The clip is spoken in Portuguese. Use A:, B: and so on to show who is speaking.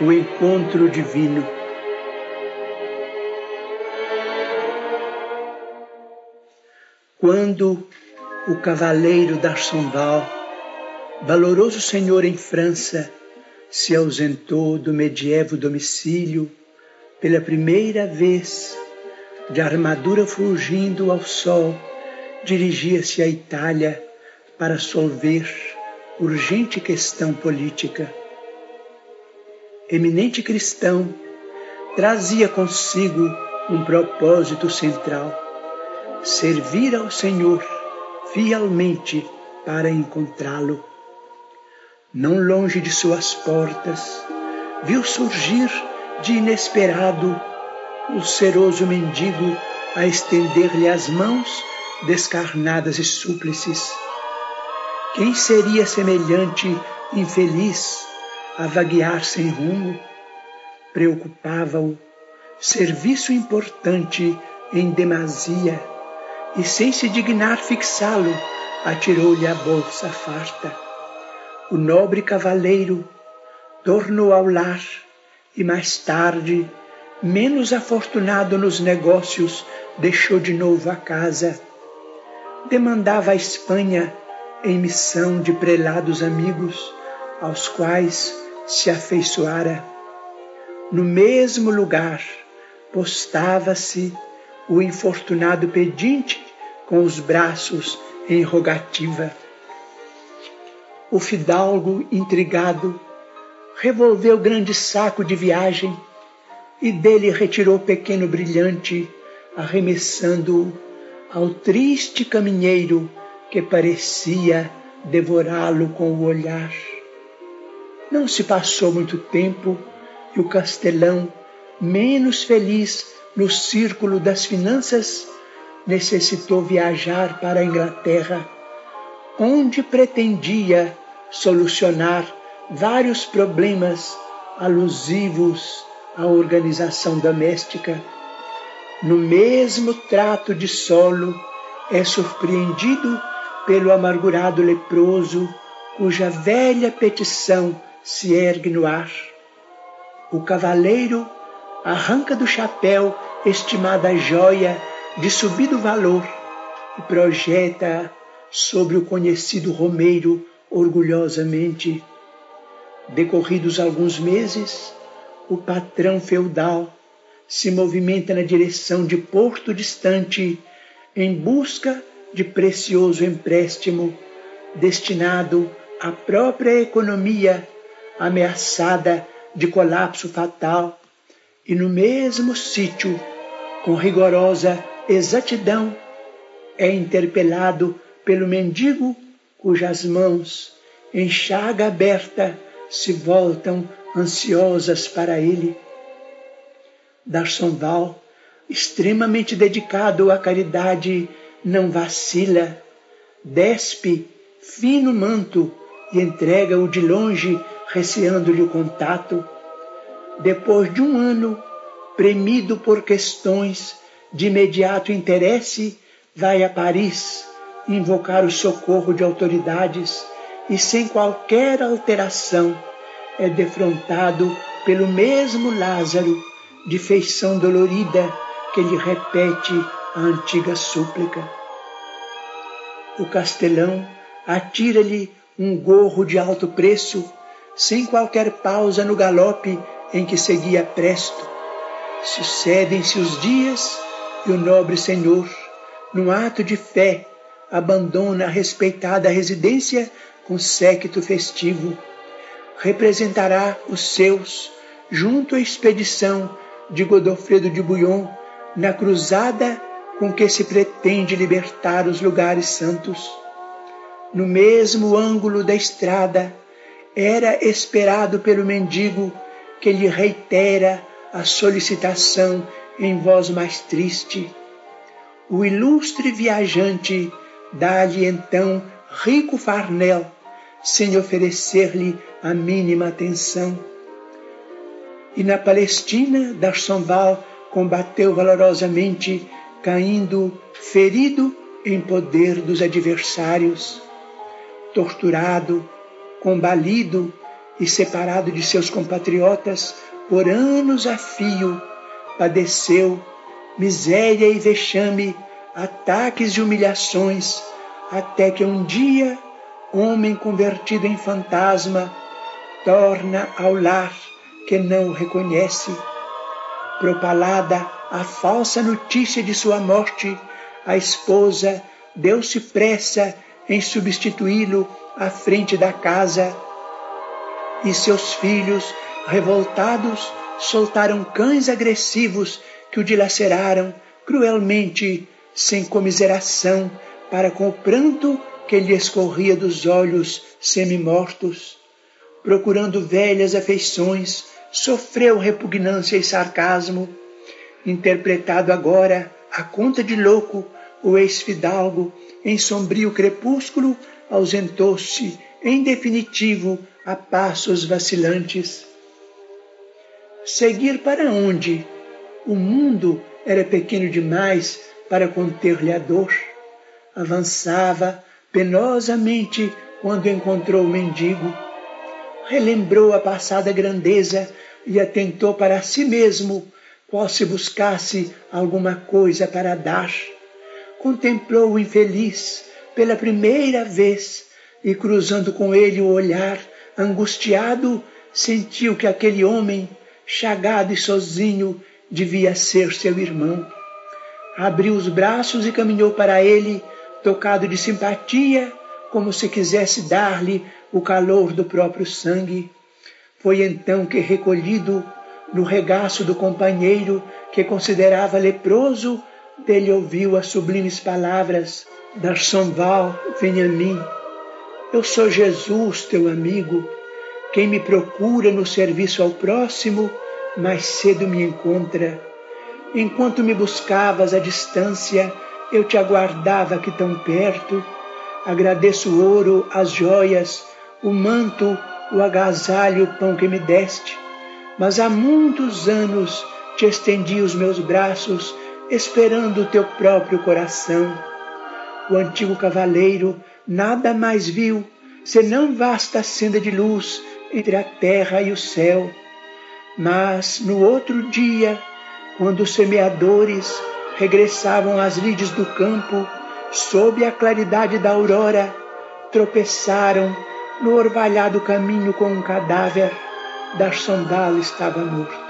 A: o encontro divino. Quando o cavaleiro d'Arsonval, valoroso senhor em França, se ausentou do medievo domicílio pela primeira vez, de armadura fulgindo ao sol, dirigia-se à Itália para solver urgente questão política. Eminente cristão, trazia consigo um propósito central: servir ao Senhor fielmente para encontrá-lo. Não longe de suas portas, viu surgir de inesperado o seroso mendigo a estender-lhe as mãos descarnadas e súplices. Quem seria semelhante infeliz a vaguear sem rumo? Preocupava-o serviço importante em demasia e sem se dignar fixá-lo, atirou-lhe a bolsa farta. O nobre cavaleiro tornou ao lar e mais tarde, menos afortunado nos negócios, deixou de novo a casa. Demandava a Espanha em missão de prelados amigos, aos quais se afeiçoara. No mesmo lugar postava-se o infortunado pedinte com os braços em rogativa. O fidalgo intrigado revolveu grande saco de viagem e dele retirou pequeno brilhante, arremessando-o ao triste caminheiro que parecia devorá-lo com o olhar. Não se passou muito tempo e o castelão, menos feliz no círculo das finanças, necessitou viajar para a Inglaterra, onde pretendia solucionar vários problemas alusivos à organização doméstica. No mesmo trato de solo, é surpreendido pelo amargurado leproso, cuja velha petição se ergue no ar. O cavaleiro arranca do chapéu estimada joia de subido valor e projeta sobre o conhecido romeiro orgulhosamente. Decorridos alguns meses, o patrão feudal se movimenta na direção de Porto Distante em busca de precioso empréstimo destinado à própria economia ameaçada de colapso fatal e no mesmo sítio, com rigorosa exatidão, é interpelado pelo mendigo cujas mãos, em chaga aberta, se voltam ansiosas para ele. Darsonval, extremamente dedicado à caridade, não vacila, despe fino manto e entrega-o de longe, receando-lhe o contato. Depois de um ano, premido por questões de imediato interesse, vai a Paris invocar o socorro de autoridades e, sem qualquer alteração, é defrontado pelo mesmo Lázaro, de feição dolorida, que lhe repete a antiga súplica. O castelão atira-lhe um gorro de alto preço, sem qualquer pausa no galope em que seguia presto. Sucedem-se os dias e o nobre senhor, num ato de fé, abandona a respeitada residência com séquito festivo. Representará os seus junto à expedição de Godofredo de Bouillon na cruzada com que se pretende libertar os lugares santos. No mesmo ângulo da estrada, era esperado pelo mendigo que lhe reitera a solicitação em voz mais triste. O ilustre viajante dá-lhe então rico farnel, sem oferecer-lhe a mínima atenção. E na Palestina, Darsonval combateu valorosamente, caindo ferido em poder dos adversários. Torturado, combalido e separado de seus compatriotas por anos a fio, padeceu miséria e vexame, ataques e humilhações, até que um dia, homem convertido em fantasma, torna ao lar que não o reconhece. Propalada a falsa notícia de sua morte, a esposa deu-se pressa em substituí-lo à frente da casa. E seus filhos, revoltados, soltaram cães agressivos que o dilaceraram cruelmente, sem comiseração, para com o pranto que lhe escorria dos olhos semi-mortos. Procurando velhas afeições, sofreu repugnância e sarcasmo. Interpretado agora, a conta de louco, o ex-fidalgo, em sombrio crepúsculo, ausentou-se, em definitivo, a passos vacilantes. Seguir para onde? O mundo era pequeno demais para conter-lhe a dor. Avançava penosamente quando encontrou o mendigo. Relembrou a passada grandeza e atentou para si mesmo, qual se buscasse alguma coisa para dar. Contemplou o infeliz pela primeira vez e, cruzando com ele o olhar, angustiado, sentiu que aquele homem, chagado e sozinho, devia ser seu irmão. Abriu os braços e caminhou para ele, tocado de simpatia, como se quisesse dar-lhe o calor do próprio sangue. Foi então que, recolhido no regaço do companheiro que considerava leproso, dele ouviu as sublimes palavras: Darsonval, vem a mim. Eu sou Jesus, teu amigo. Quem me procura no serviço ao próximo, mais cedo me encontra. Enquanto me buscavas à distância, eu te aguardava aqui tão perto. Agradeço o ouro, as joias, o manto, o agasalho, o pão que me deste. Mas há muitos anos te estendi os meus braços, esperando o teu próprio coração. O antigo cavaleiro nada mais viu, senão vasta senda de luz entre a terra e o céu mas no outro dia, quando os semeadores regressavam às lides do campo, sob a claridade da aurora, tropeçaram no orvalhado caminho com um cadáver. Dar Sandal estava morto.